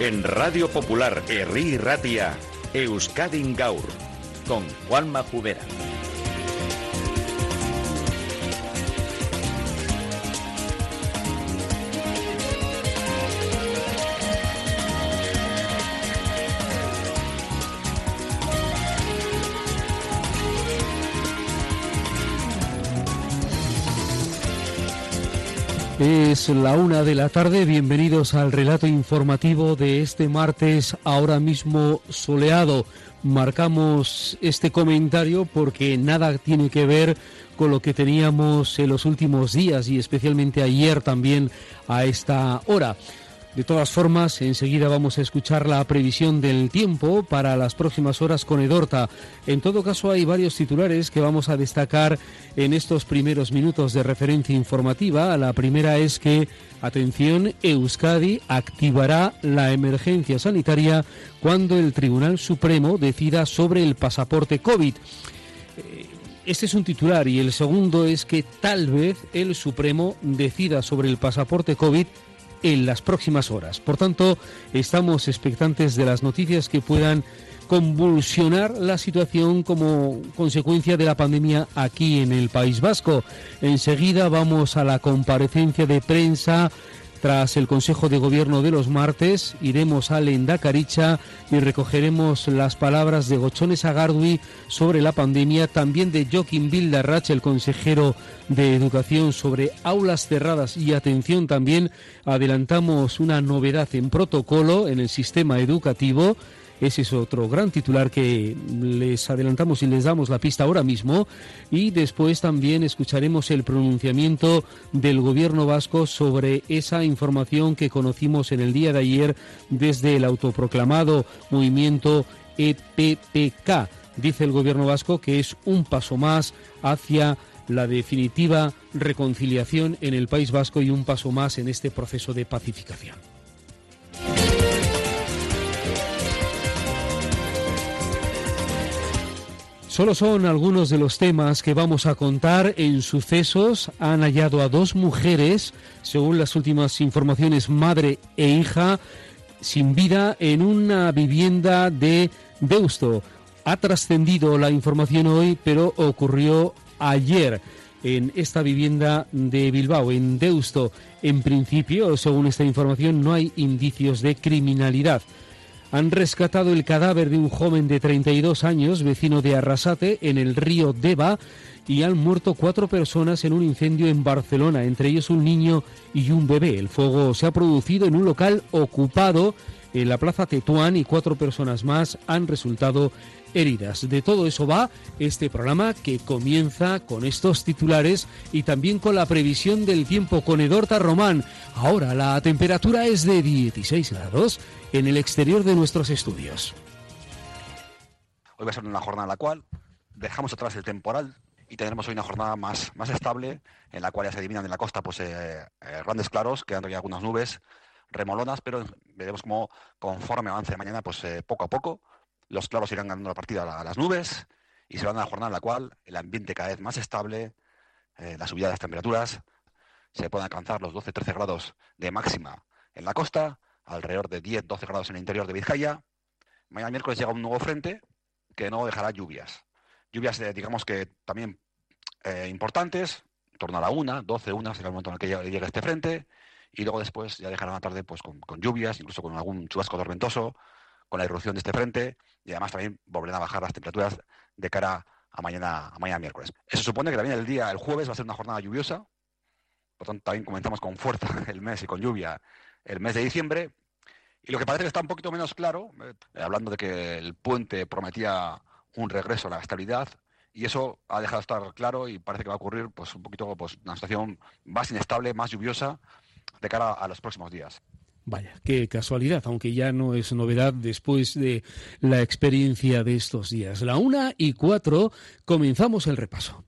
En Radio Popular, Herri Ratia, Euskadi Gaur, con Juanma Jubera. Es la una de la tarde, bienvenidos al relato informativo de este martes, ahora mismo soleado. Marcamos este comentario porque nada tiene que ver con lo que teníamos en los últimos días y especialmente ayer también a esta hora. De todas formas, enseguida vamos a escuchar la previsión del tiempo para las próximas horas con Edorta. En todo caso, hay varios titulares que vamos a destacar en estos primeros minutos de referencia informativa. La primera es que, atención, Euskadi activará la emergencia sanitaria cuando el Tribunal Supremo decida sobre el pasaporte COVID. Eh, este es un titular y el segundo es que tal vez el Supremo decida sobre el pasaporte COVID en las próximas horas. Por tanto, estamos expectantes de las noticias que puedan convulsionar la situación como consecuencia de la pandemia aquí en el País Vasco. Enseguida vamos a la comparecencia de prensa tras el Consejo de Gobierno de los martes, iremos a Lendakaricha y recogeremos las palabras de Gochones Agardui sobre la pandemia, también de Joaquín Bildarrach, el consejero de Educación, sobre aulas cerradas y atención también. Adelantamos una novedad en protocolo en el sistema educativo ese es otro gran titular que les adelantamos y les damos la pista ahora mismo. Y después también escucharemos el pronunciamiento del gobierno vasco sobre esa información que conocimos en el día de ayer desde el autoproclamado movimiento EPPK. Dice el gobierno vasco que es un paso más hacia la definitiva reconciliación en el País Vasco y un paso más en este proceso de pacificación. Solo son algunos de los temas que vamos a contar en sucesos. Han hallado a dos mujeres, según las últimas informaciones, madre e hija, sin vida en una vivienda de Deusto. Ha trascendido la información hoy, pero ocurrió ayer en esta vivienda de Bilbao, en Deusto. En principio, según esta información, no hay indicios de criminalidad han rescatado el cadáver de un joven de 32 años, vecino de Arrasate, en el río Deva, y han muerto cuatro personas en un incendio en Barcelona, entre ellos un niño y un bebé. El fuego se ha producido en un local ocupado en la Plaza Tetuán y cuatro personas más han resultado heridas. De todo eso va este programa que comienza con estos titulares y también con la previsión del tiempo con Edorta Román. Ahora la temperatura es de 16 grados en el exterior de nuestros estudios. Hoy va a ser una jornada en la cual dejamos atrás el temporal y tendremos hoy una jornada más, más estable en la cual ya se adivinan en la costa pues eh, eh, grandes claros, quedando ya algunas nubes remolonas, pero veremos cómo conforme avance mañana, pues eh, poco a poco los claros irán ganando la partida a las nubes y será una jornada en la cual el ambiente cada vez más estable, la subida de las temperaturas, se pueden alcanzar los 12-13 grados de máxima en la costa alrededor de 10-12 grados en el interior de Vizcaya. Mañana miércoles llega un nuevo frente que no dejará lluvias. Lluvias, eh, digamos que también eh, importantes, en torno a la 1, 12, 1 será el momento en el que llegue este frente, y luego después ya dejará la tarde pues, con, lluvias, incluso con algún chubasco tormentoso, con la irrupción de este frente, y además también volverán a bajar las temperaturas de cara a mañana, a mañana miércoles. Eso supone que también el día, el jueves, va a ser una jornada lluviosa, por tanto también comenzamos con fuerza el mes y con lluvia el mes de diciembre. Y lo que parece que está un poquito menos claro, eh, hablando de que el puente prometía un regreso a la estabilidad, y eso ha dejado de estar claro y parece que va a ocurrir pues un poquito pues, una situación más inestable, más lluviosa de cara a los próximos días. Vaya, qué casualidad, aunque ya no es novedad después de la experiencia de estos días. La una y cuatro comenzamos el repaso.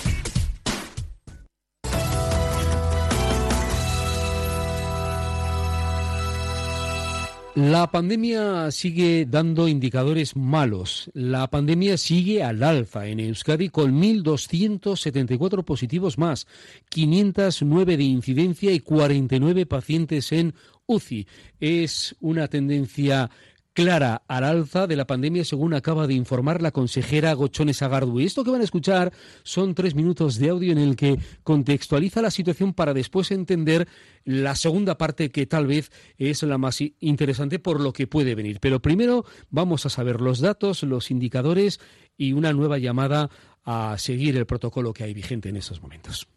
La pandemia sigue dando indicadores malos. La pandemia sigue al alza en Euskadi con 1.274 positivos más, 509 de incidencia y 49 pacientes en UCI. Es una tendencia clara al alza de la pandemia, según acaba de informar la consejera Gochones Agardu. Y esto que van a escuchar son tres minutos de audio en el que contextualiza la situación para después entender la segunda parte que tal vez es la más interesante por lo que puede venir. Pero primero vamos a saber los datos, los indicadores y una nueva llamada a seguir el protocolo que hay vigente en estos momentos.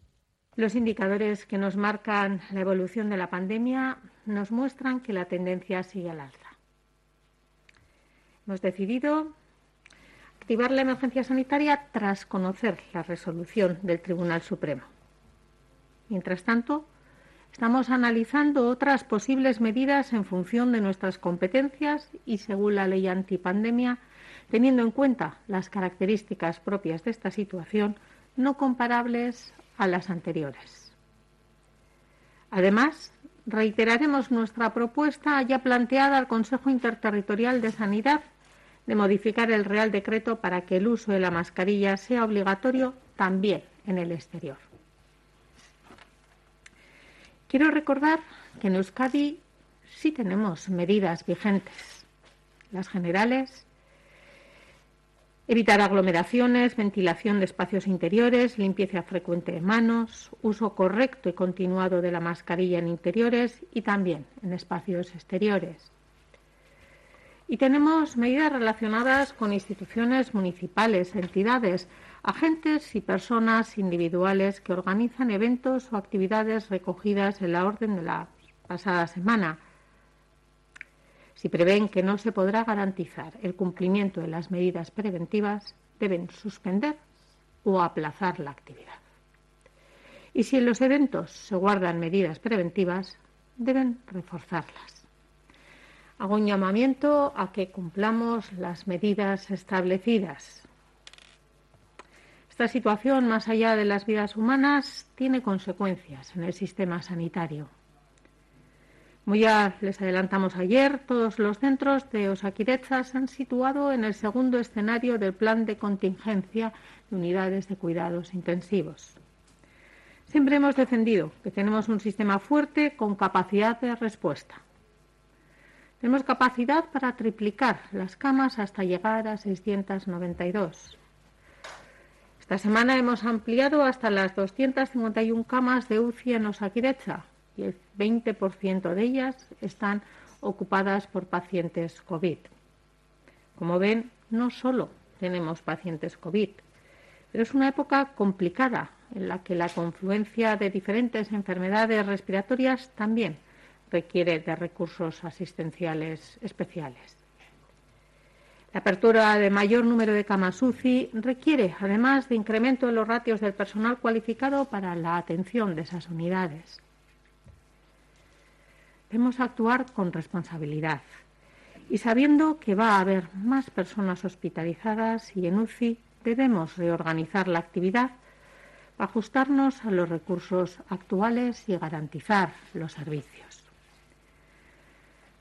Los indicadores que nos marcan la evolución de la pandemia nos muestran que la tendencia sigue al alza. Hemos decidido activar la emergencia sanitaria tras conocer la resolución del Tribunal Supremo. Mientras tanto, estamos analizando otras posibles medidas en función de nuestras competencias y según la ley antipandemia, teniendo en cuenta las características propias de esta situación no comparables a las anteriores. Además, reiteraremos nuestra propuesta ya planteada al Consejo Interterritorial de Sanidad de modificar el Real Decreto para que el uso de la mascarilla sea obligatorio también en el exterior. Quiero recordar que en Euskadi sí tenemos medidas vigentes. Las generales, evitar aglomeraciones, ventilación de espacios interiores, limpieza frecuente de manos, uso correcto y continuado de la mascarilla en interiores y también en espacios exteriores. Y tenemos medidas relacionadas con instituciones municipales, entidades, agentes y personas individuales que organizan eventos o actividades recogidas en la orden de la pasada semana. Si prevén que no se podrá garantizar el cumplimiento de las medidas preventivas, deben suspender o aplazar la actividad. Y si en los eventos se guardan medidas preventivas, deben reforzarlas hago un llamamiento a que cumplamos las medidas establecidas. Esta situación, más allá de las vidas humanas, tiene consecuencias en el sistema sanitario. Como ya les adelantamos ayer, todos los centros de Osakiretsa se han situado en el segundo escenario del plan de contingencia de unidades de cuidados intensivos. Siempre hemos defendido que tenemos un sistema fuerte con capacidad de respuesta. Tenemos capacidad para triplicar las camas hasta llegar a 692. Esta semana hemos ampliado hasta las 251 camas de UCI en Osakirecha y el 20% de ellas están ocupadas por pacientes COVID. Como ven, no solo tenemos pacientes COVID, pero es una época complicada en la que la confluencia de diferentes enfermedades respiratorias también requiere de recursos asistenciales especiales. La apertura de mayor número de camas UCI requiere, además, de incremento de los ratios del personal cualificado para la atención de esas unidades. Debemos actuar con responsabilidad y sabiendo que va a haber más personas hospitalizadas y en UCI debemos reorganizar la actividad ajustarnos a los recursos actuales y garantizar los servicios.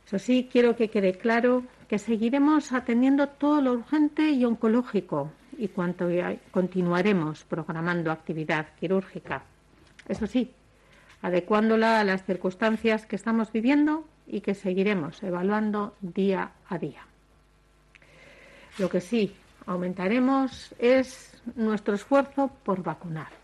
Eso sí, quiero que quede claro que seguiremos atendiendo todo lo urgente y oncológico y cuanto continuaremos programando actividad quirúrgica. Eso sí, adecuándola a las circunstancias que estamos viviendo y que seguiremos evaluando día a día. Lo que sí aumentaremos es nuestro esfuerzo por vacunar.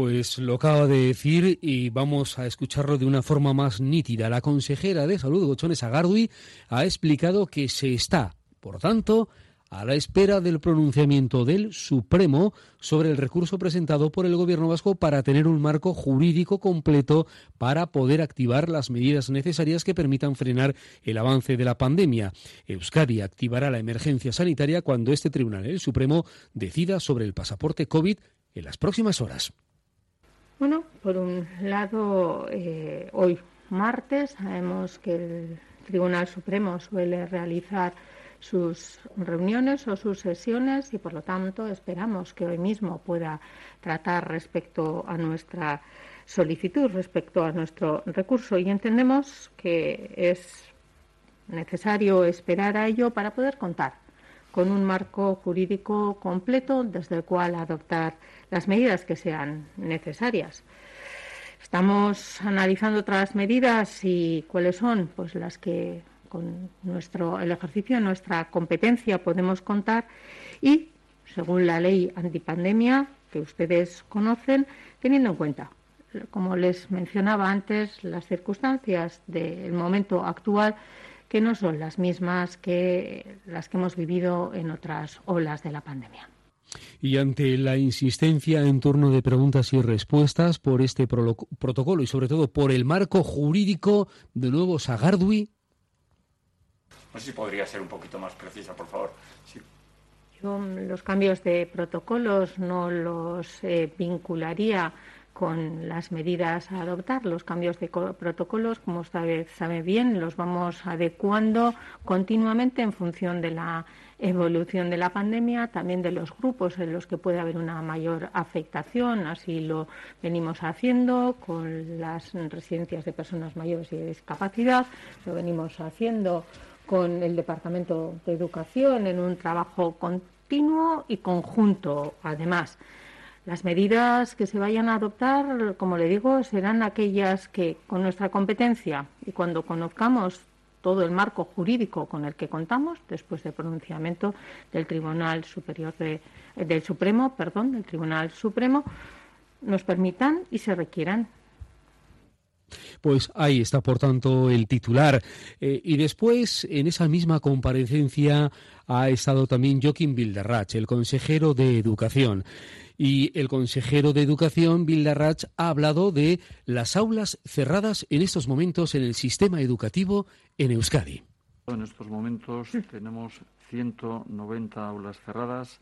Pues lo acaba de decir y vamos a escucharlo de una forma más nítida. La consejera de Salud, Gochones Agardui, ha explicado que se está, por tanto, a la espera del pronunciamiento del Supremo sobre el recurso presentado por el Gobierno vasco para tener un marco jurídico completo para poder activar las medidas necesarias que permitan frenar el avance de la pandemia. Euskadi activará la emergencia sanitaria cuando este tribunal, el Supremo, decida sobre el pasaporte COVID en las próximas horas. Bueno, por un lado, eh, hoy martes sabemos que el Tribunal Supremo suele realizar sus reuniones o sus sesiones y por lo tanto esperamos que hoy mismo pueda tratar respecto a nuestra solicitud, respecto a nuestro recurso. Y entendemos que es necesario esperar a ello para poder contar con un marco jurídico completo desde el cual adoptar las medidas que sean necesarias. Estamos analizando otras medidas y cuáles son pues las que con nuestro el ejercicio de nuestra competencia podemos contar y según la ley antipandemia que ustedes conocen, teniendo en cuenta, como les mencionaba antes, las circunstancias del momento actual que no son las mismas que las que hemos vivido en otras olas de la pandemia. Y ante la insistencia en torno de preguntas y respuestas por este protocolo y sobre todo por el marco jurídico, de nuevo Sagardui. No sé si podría ser un poquito más precisa, por favor. Yo los cambios de protocolos no los eh, vincularía con las medidas a adoptar. Los cambios de protocolos, como usted sabe bien, los vamos adecuando continuamente en función de la evolución de la pandemia, también de los grupos en los que puede haber una mayor afectación. Así lo venimos haciendo con las residencias de personas mayores y de discapacidad, lo venimos haciendo con el Departamento de Educación en un trabajo continuo y conjunto, además. Las medidas que se vayan a adoptar, como le digo, serán aquellas que con nuestra competencia y cuando conozcamos todo el marco jurídico con el que contamos después del pronunciamiento del Tribunal Superior de, del Supremo, perdón, del Tribunal Supremo, nos permitan y se requieran. Pues ahí está, por tanto, el titular. Eh, y después, en esa misma comparecencia, ha estado también Joaquín Bilderrach, el consejero de Educación. Y el consejero de Educación, Bilderrach, ha hablado de las aulas cerradas en estos momentos en el sistema educativo en Euskadi. En estos momentos tenemos 190 aulas cerradas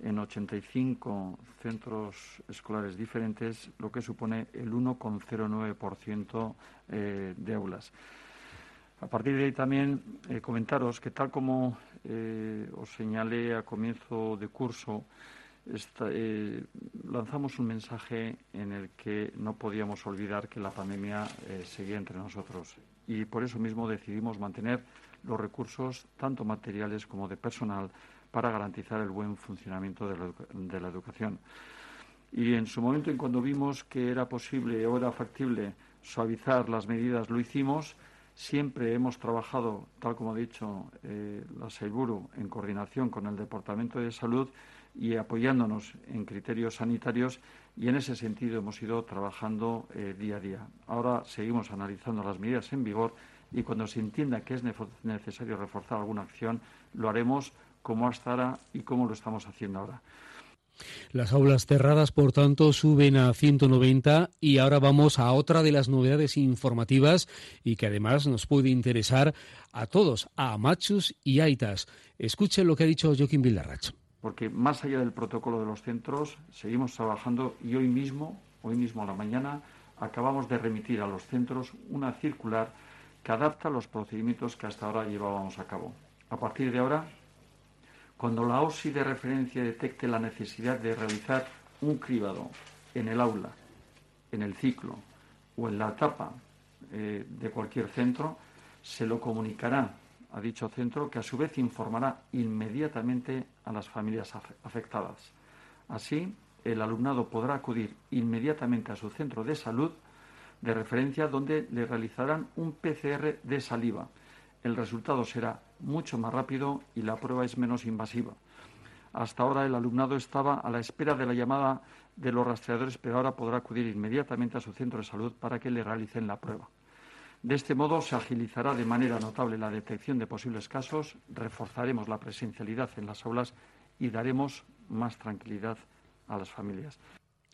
en 85 centros escolares diferentes, lo que supone el 1,09% eh, de aulas. A partir de ahí también eh, comentaros que tal como eh, os señalé a comienzo de curso, eh, lanzamos un mensaje en el que no podíamos olvidar que la pandemia eh, seguía entre nosotros y por eso mismo decidimos mantener los recursos, tanto materiales como de personal, para garantizar el buen funcionamiento de la, educación. Y en su momento, en cuando vimos que era posible o era factible suavizar las medidas, lo hicimos. Siempre hemos trabajado, tal como ha dicho eh, la Seiburu, en coordinación con el Departamento de Salud y apoyándonos en criterios sanitarios y en ese sentido hemos ido trabajando eh, día a día. Ahora seguimos analizando las medidas en vigor y cuando se entienda que es necesario reforzar alguna acción, lo haremos como hasta ahora y como lo estamos haciendo ahora. Las aulas cerradas, por tanto, suben a 190 y ahora vamos a otra de las novedades informativas y que además nos puede interesar a todos, a Machus y Aitas. Escuchen lo que ha dicho Joaquín Villarrach porque más allá del protocolo de los centros, seguimos trabajando y hoy mismo, hoy mismo a la mañana, acabamos de remitir a los centros una circular que adapta los procedimientos que hasta ahora llevábamos a cabo. A partir de ahora, cuando la OSI de referencia detecte la necesidad de realizar un cribado en el aula, en el ciclo o en la etapa eh, de cualquier centro, se lo comunicará a dicho centro, que a su vez informará inmediatamente a las familias afectadas. Así, el alumnado podrá acudir inmediatamente a su centro de salud de referencia donde le realizarán un PCR de saliva. El resultado será mucho más rápido y la prueba es menos invasiva. Hasta ahora el alumnado estaba a la espera de la llamada de los rastreadores, pero ahora podrá acudir inmediatamente a su centro de salud para que le realicen la prueba. De este modo se agilizará de manera notable la detección de posibles casos, reforzaremos la presencialidad en las aulas y daremos más tranquilidad a las familias.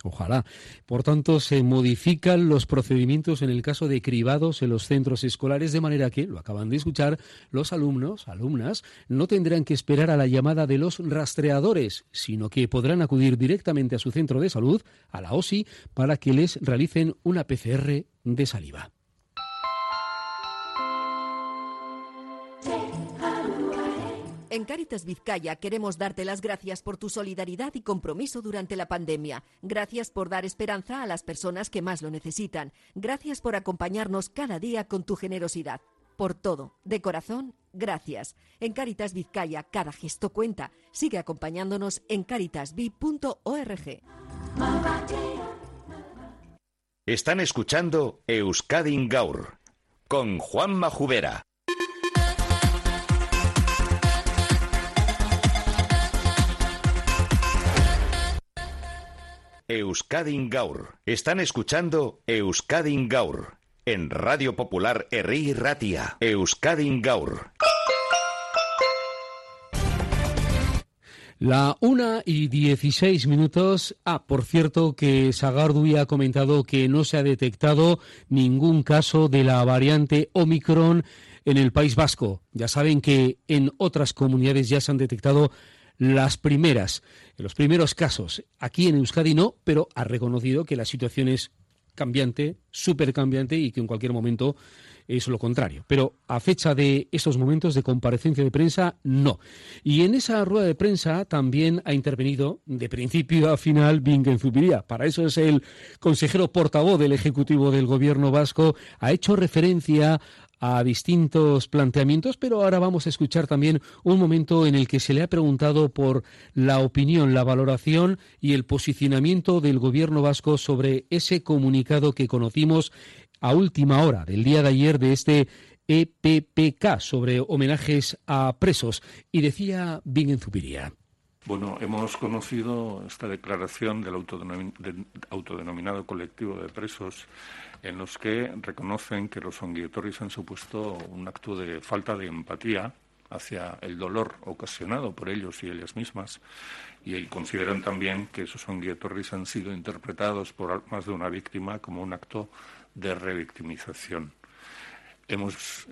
Ojalá. Por tanto, se modifican los procedimientos en el caso de cribados en los centros escolares, de manera que, lo acaban de escuchar, los alumnos, alumnas, no tendrán que esperar a la llamada de los rastreadores, sino que podrán acudir directamente a su centro de salud, a la OSI, para que les realicen una PCR de saliva. En Caritas Vizcaya queremos darte las gracias por tu solidaridad y compromiso durante la pandemia. Gracias por dar esperanza a las personas que más lo necesitan. Gracias por acompañarnos cada día con tu generosidad. Por todo, de corazón, gracias. En Caritas Vizcaya cada gesto cuenta. Sigue acompañándonos en caritasvi.org. Están escuchando Euskadi Gaur con Juan Majubera. Euskadi Gaur. Están escuchando Euskadi Gaur en Radio Popular Herri Ratia. Euskadi Gaur. La una y dieciséis minutos. Ah, por cierto, que Sagarduy ha comentado que no se ha detectado ningún caso de la variante Omicron en el País Vasco. Ya saben que en otras comunidades ya se han detectado las primeras, los primeros casos. Aquí en Euskadi no, pero ha reconocido que la situación es cambiante, súper cambiante y que en cualquier momento es lo contrario. Pero a fecha de esos momentos de comparecencia de prensa, no. Y en esa rueda de prensa también ha intervenido de principio a final Bingen Zubiría. Para eso es el consejero portavoz del Ejecutivo del Gobierno vasco. Ha hecho referencia a distintos planteamientos, pero ahora vamos a escuchar también un momento en el que se le ha preguntado por la opinión, la valoración y el posicionamiento del gobierno vasco sobre ese comunicado que conocimos a última hora del día de ayer de este EPPK sobre homenajes a presos. Y decía Bingen Zubiría. Bueno, hemos conocido esta declaración del autodenominado colectivo de presos en los que reconocen que los onguietorris han supuesto un acto de falta de empatía hacia el dolor ocasionado por ellos y ellas mismas y consideran también que esos onguietorris han sido interpretados por más de una víctima como un acto de revictimización. Hemos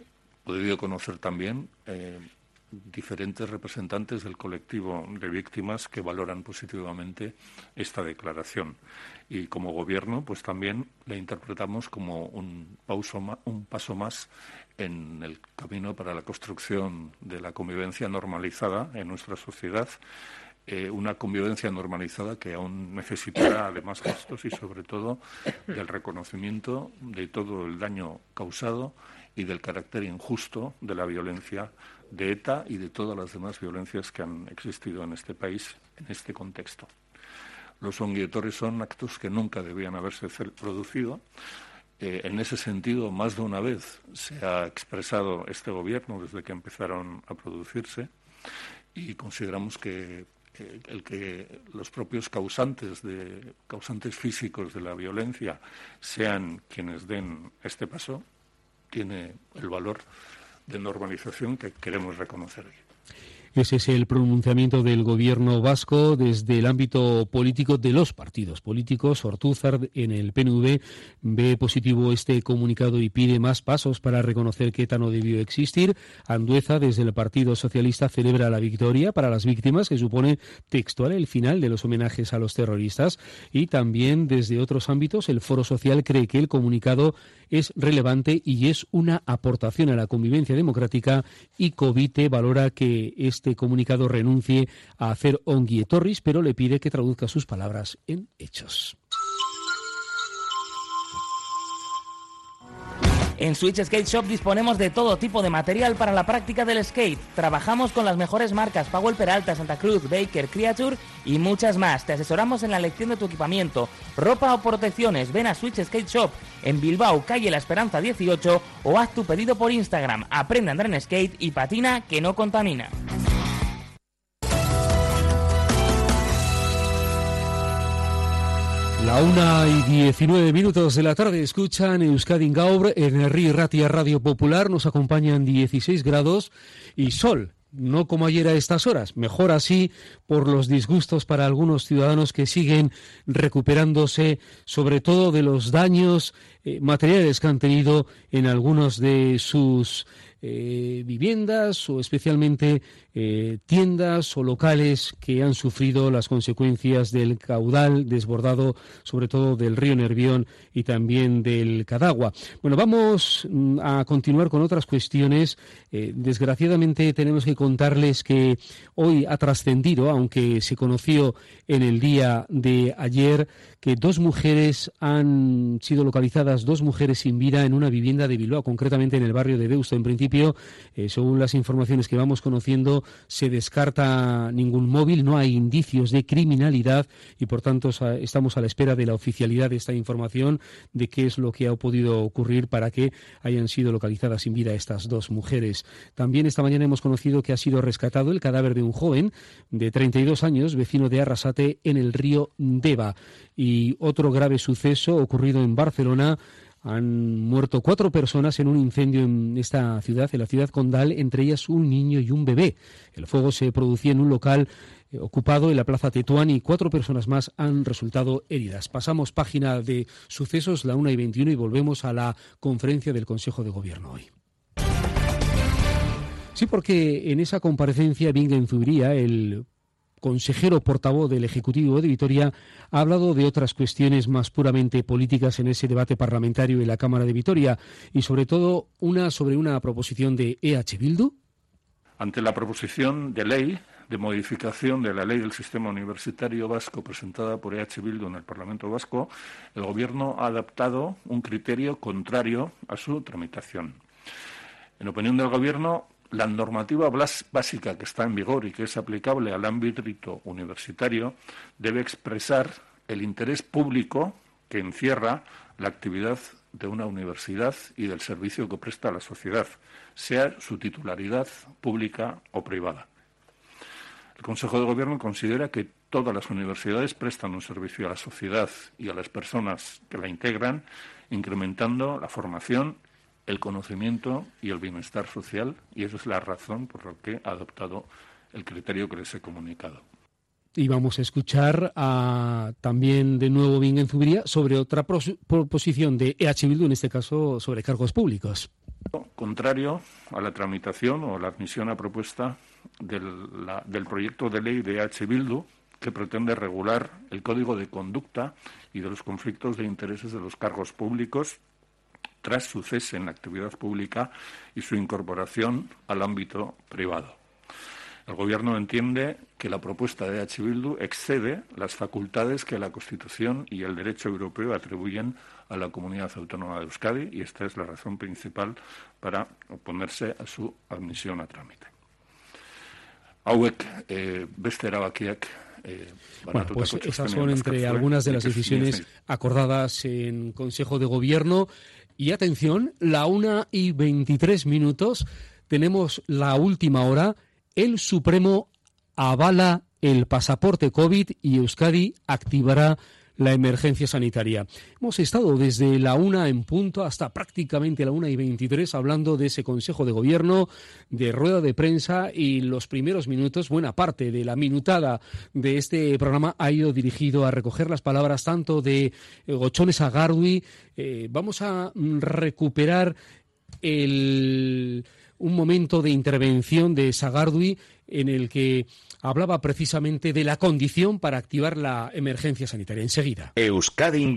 podido conocer también eh, diferentes representantes del colectivo de víctimas que valoran positivamente esta declaración. Y como gobierno, pues también la interpretamos como un, un paso más en el camino para la construcción de la convivencia normalizada en nuestra sociedad eh, una convivencia normalizada que aún necesitará además gestos y sobre todo del reconocimiento de todo el daño causado y del carácter injusto de la violencia de ETA y de todas las demás violencias que han existido en este país en este contexto. Los onguietores son actos que nunca debían haberse producido. Eh, en ese sentido, más de una vez se ha expresado este gobierno desde que empezaron a producirse y consideramos que el que los propios causantes de causantes físicos de la violencia sean quienes den este paso tiene el valor de normalización que queremos reconocer. Ese es el pronunciamiento del gobierno vasco desde el ámbito político de los partidos políticos. Ortúzar en el PNV ve positivo este comunicado y pide más pasos para reconocer que ETA no debió existir. Andueza desde el Partido Socialista celebra la victoria para las víctimas que supone textual el final de los homenajes a los terroristas y también desde otros ámbitos el Foro Social cree que el comunicado es relevante y es una aportación a la convivencia democrática y Covite valora que este comunicado renuncie a hacer onguietorris, pero le pide que traduzca sus palabras en hechos. En Switch Skate Shop disponemos de todo tipo de material para la práctica del skate. Trabajamos con las mejores marcas Powell Peralta, Santa Cruz, Baker, Creature y muchas más. Te asesoramos en la elección de tu equipamiento, ropa o protecciones. Ven a Switch Skate Shop en Bilbao, calle La Esperanza 18 o haz tu pedido por Instagram. Aprende a andar en skate y patina que no contamina. La una y diecinueve minutos de la tarde escuchan Euskadi Gaur en RI Ratia Radio Popular. Nos acompañan 16 grados y sol no como ayer a estas horas, mejor así por los disgustos para algunos ciudadanos que siguen recuperándose sobre todo de los daños eh, materiales que han tenido en algunos de sus eh, viviendas o especialmente eh, tiendas o locales que han sufrido las consecuencias del caudal desbordado, sobre todo del río Nervión y también del Cadagua. Bueno, vamos mm, a continuar con otras cuestiones. Desgraciadamente tenemos que contarles que hoy ha trascendido, aunque se conoció en el día de ayer, que dos mujeres han sido localizadas, dos mujeres sin vida en una vivienda de Bilbao, concretamente en el barrio de Deusto. En principio, eh, según las informaciones que vamos conociendo, se descarta ningún móvil, no hay indicios de criminalidad y, por tanto, estamos a la espera de la oficialidad de esta información de qué es lo que ha podido ocurrir para que hayan sido localizadas sin vida estas dos mujeres. También esta mañana hemos conocido que ha sido rescatado el cadáver de un joven de 32 años, vecino de Arrasate, en el río Deva. Y otro grave suceso ocurrido en Barcelona han muerto cuatro personas en un incendio en esta ciudad, en la ciudad condal, entre ellas un niño y un bebé. El fuego se producía en un local eh, ocupado en la Plaza Tetuán y cuatro personas más han resultado heridas. Pasamos página de sucesos, la una y 21, y volvemos a la conferencia del Consejo de Gobierno hoy. Sí, porque en esa comparecencia Bingen Zubría, el consejero portavoz del Ejecutivo de Vitoria, ha hablado de otras cuestiones más puramente políticas en ese debate parlamentario en la Cámara de Vitoria y sobre todo una sobre una proposición de EH Bildu. Ante la proposición de ley de modificación de la ley del sistema universitario vasco presentada por EH Bildu en el Parlamento vasco, el Gobierno ha adaptado un criterio contrario a su tramitación. En opinión del Gobierno, la normativa básica que está en vigor y que es aplicable al ámbito universitario debe expresar el interés público que encierra la actividad de una universidad y del servicio que presta a la sociedad, sea su titularidad pública o privada. El Consejo de Gobierno considera que todas las universidades prestan un servicio a la sociedad y a las personas que la integran, incrementando la formación el conocimiento y el bienestar social, y esa es la razón por la que ha adoptado el criterio que les he comunicado. Y vamos a escuchar a, también de nuevo Bingen Zubiría sobre otra proposición de EH Bildu, en este caso sobre cargos públicos. Contrario a la tramitación o la admisión a propuesta del, del proyecto de ley de EH Bildu, que pretende regular el código de conducta y de los conflictos de intereses de los cargos públicos tras su cese en la actividad pública y su incorporación al ámbito privado. El Gobierno entiende que la propuesta de H. Bildu excede las facultades que la Constitución y el derecho europeo atribuyen a la comunidad autónoma de Euskadi y esta es la razón principal para oponerse a su admisión a trámite. Hauek eh, beste erabakiak eh, bueno, pues esas son entre algunas de las decisiones acordadas en Consejo de Gobierno. Y atención, la una y veintitrés minutos, tenemos la última hora. El Supremo avala el pasaporte COVID y Euskadi activará la emergencia sanitaria. Hemos estado desde la una en punto hasta prácticamente la una y veintitrés hablando de ese Consejo de Gobierno, de rueda de prensa y los primeros minutos, buena parte de la minutada de este programa ha ido dirigido a recoger las palabras tanto de eh, Gochones Agardui. Eh, vamos a mm, recuperar el, un momento de intervención de Sagardui en el que hablaba precisamente de la condición para activar la emergencia sanitaria. Enseguida. Euskadi.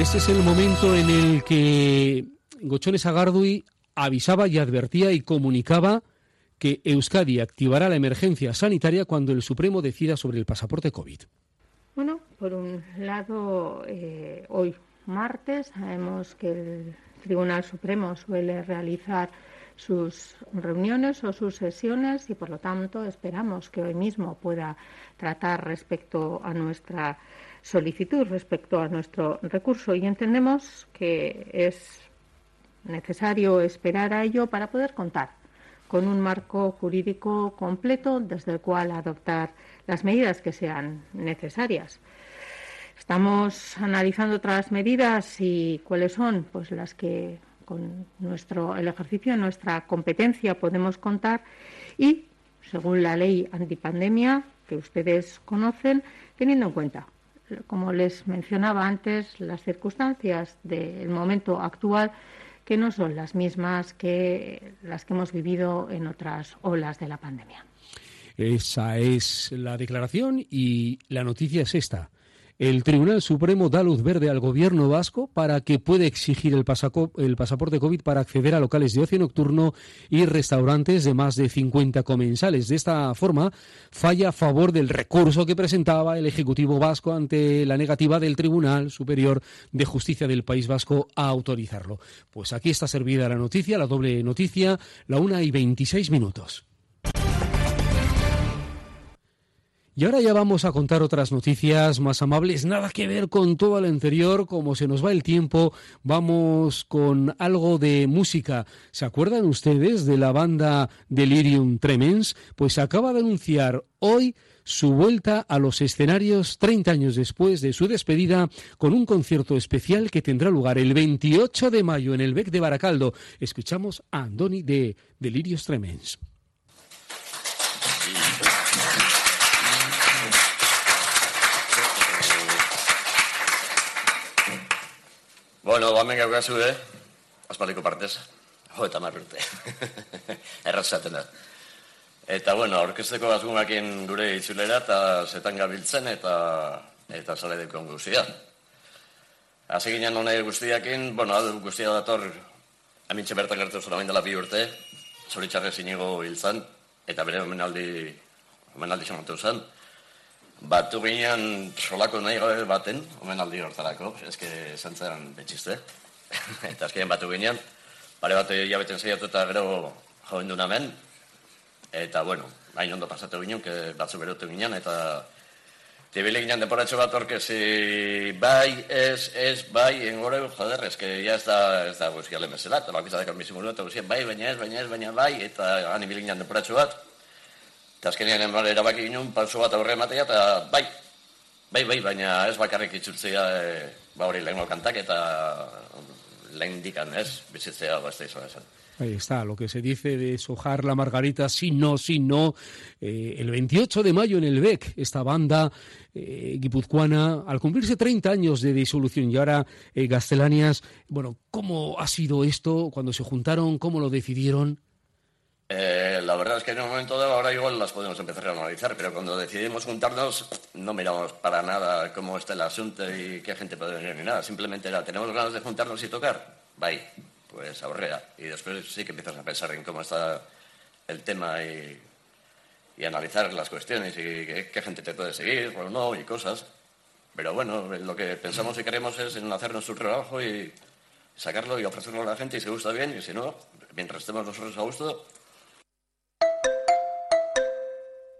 Este es el momento en el que Gochones Agardui avisaba y advertía y comunicaba que Euskadi activará la emergencia sanitaria cuando el Supremo decida sobre el pasaporte COVID. Bueno, por un lado, eh, hoy martes sabemos que el Tribunal Supremo suele realizar sus reuniones o sus sesiones y, por lo tanto, esperamos que hoy mismo pueda tratar respecto a nuestra solicitud, respecto a nuestro recurso. Y entendemos que es necesario esperar a ello para poder contar con un marco jurídico completo desde el cual adoptar las medidas que sean necesarias. Estamos analizando otras medidas y cuáles son pues las que con nuestro el ejercicio de nuestra competencia podemos contar y según la ley antipandemia que ustedes conocen, teniendo en cuenta como les mencionaba antes, las circunstancias del momento actual que no son las mismas que las que hemos vivido en otras olas de la pandemia. Esa es la declaración y la noticia es esta. El Tribunal Supremo da luz verde al gobierno vasco para que pueda exigir el, pasaporte COVID para acceder a locales de ocio nocturno y restaurantes de más de 50 comensales. De esta forma, falla a favor del recurso que presentaba el Ejecutivo vasco ante la negativa del Tribunal Superior de Justicia del País Vasco a autorizarlo. Pues aquí está servida la noticia, la doble noticia, la una y 26 minutos. Y ahora ya vamos a contar otras noticias más amables, nada que ver con todo lo anterior, como se nos va el tiempo, vamos con algo de música. ¿Se acuerdan ustedes de la banda Delirium Tremens? Pues acaba de anunciar hoy su vuelta a los escenarios 30 años después de su despedida con un concierto especial que tendrá lugar el 28 de mayo en el Bec de Baracaldo. Escuchamos a Andoni de Delirium Tremens. Bueno, menga gaukazu, eh? Azpaliko partez. Jo, eta marrute. Errazaten da. Eta, bueno, orkesteko bazgumakin gure itzulera eta zetan gabiltzen eta eta sale dekon guztia. Hasi ginen honai guztiakin, bueno, adu guztia dator amintxe bertan gertu zuen dela bi urte, zoritxarrez inigo hil eta bere omenaldi, omenaldi xamatu zen. Batu ginean solako nahi gabe baten, omen aldi hortarako, ezke zantzaren betxizte. eta azkenean batu ginean, pare bat jabeten zeiatu eta gero joen duen hemen. Eta, bueno, hain ondo pasatu ginen, que batzu berotu ginen, eta tibile ginen deporatxo bat orkezi bai, ez, ez, bai, engore, joder, que ya ez da, ez da guzkia lemezela, eta bakizadek almizimulu, eta guztia, bai, baina ez, baina ez, baina bai, eta gani bilik ginen deporatxo bat, Eta azkenean enbar erabaki ginen, pauso bat aurre ematea, eta bai, bai, bai, baina ez bakarrik itzultzea, e, ba hori lehen kantak eta lehen dikan ez, bizitzea ez da esan. Ahí está, lo que se dice de sojar la margarita, si no, si no. Eh, el 28 de mayo en el BEC, esta banda eh, guipuzcoana, al cumplirse 30 años de disolución y ahora eh, Gastelanias, bueno, ¿cómo ha sido esto cuando se juntaron? ¿Cómo lo decidieron? Eh, la verdad es que en un momento dado ahora igual las podemos empezar a analizar, pero cuando decidimos juntarnos no miramos para nada cómo está el asunto y qué gente puede venir ni nada. Simplemente era, ¿tenemos ganas de juntarnos y tocar? Bye, pues ahorrea. Y después sí que empiezas a pensar en cómo está el tema y, analizar las cuestiones y qué, gente te puede seguir o no y cosas. Pero bueno, lo que pensamos y queremos es en hacer nuestro trabajo y sacarlo y ofrecerlo a la gente y si gusta bien y si no, mientras estemos nosotros a gusto,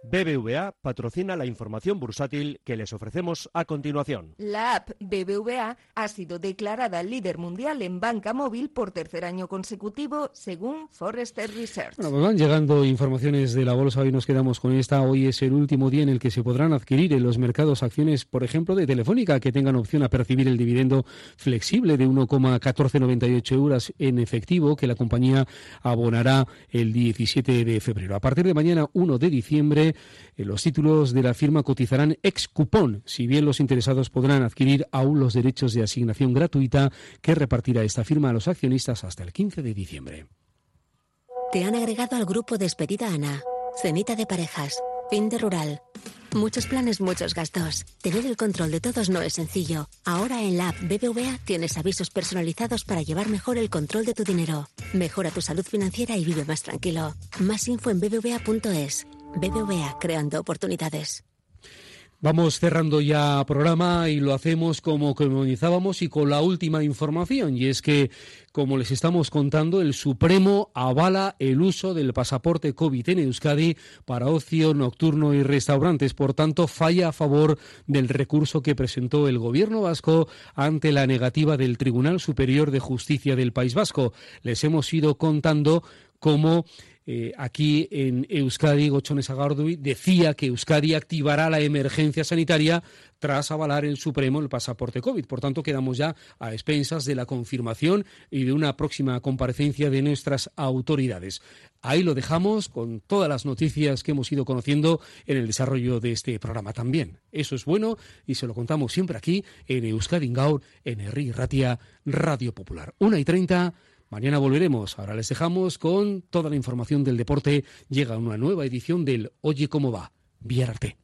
BBVA patrocina la información bursátil que les ofrecemos a continuación. La app BBVA ha sido declarada líder mundial en banca móvil por tercer año consecutivo, según Forrester Research. Bueno, pues van llegando informaciones de la bolsa. Hoy nos quedamos con esta. Hoy es el último día en el que se podrán adquirir en los mercados acciones, por ejemplo, de Telefónica, que tengan opción a percibir el dividendo flexible de 1,1498 euros en efectivo que la compañía abonará el 17 de febrero. A partir de mañana, 1 de diciembre, eh, los títulos de la firma cotizarán ex cupón, si bien los interesados podrán adquirir aún los derechos de asignación gratuita que repartirá esta firma a los accionistas hasta el 15 de diciembre. Te han agregado al grupo Despedida Ana, Cenita de Parejas, Fin de Rural. Muchos planes, muchos gastos. Tener el control de todos no es sencillo. Ahora en la app BBVA tienes avisos personalizados para llevar mejor el control de tu dinero. Mejora tu salud financiera y vive más tranquilo. Más info en bbva.es. BBVA creando oportunidades. Vamos cerrando ya programa y lo hacemos como comunizábamos y con la última información. Y es que, como les estamos contando, el Supremo avala el uso del pasaporte COVID en Euskadi para ocio nocturno y restaurantes. Por tanto, falla a favor del recurso que presentó el gobierno vasco ante la negativa del Tribunal Superior de Justicia del País Vasco. Les hemos ido contando cómo eh, aquí en Euskadi, Gochones Agardui decía que Euskadi activará la emergencia sanitaria tras avalar el Supremo el pasaporte COVID. Por tanto, quedamos ya a expensas de la confirmación y de una próxima comparecencia de nuestras autoridades. Ahí lo dejamos con todas las noticias que hemos ido conociendo en el desarrollo de este programa también. Eso es bueno y se lo contamos siempre aquí en Euskadi Gaur, en Herri Ratia, Radio Popular. Una y treinta. Mañana volveremos. Ahora les dejamos con toda la información del deporte. Llega una nueva edición del Oye cómo va. Viararte.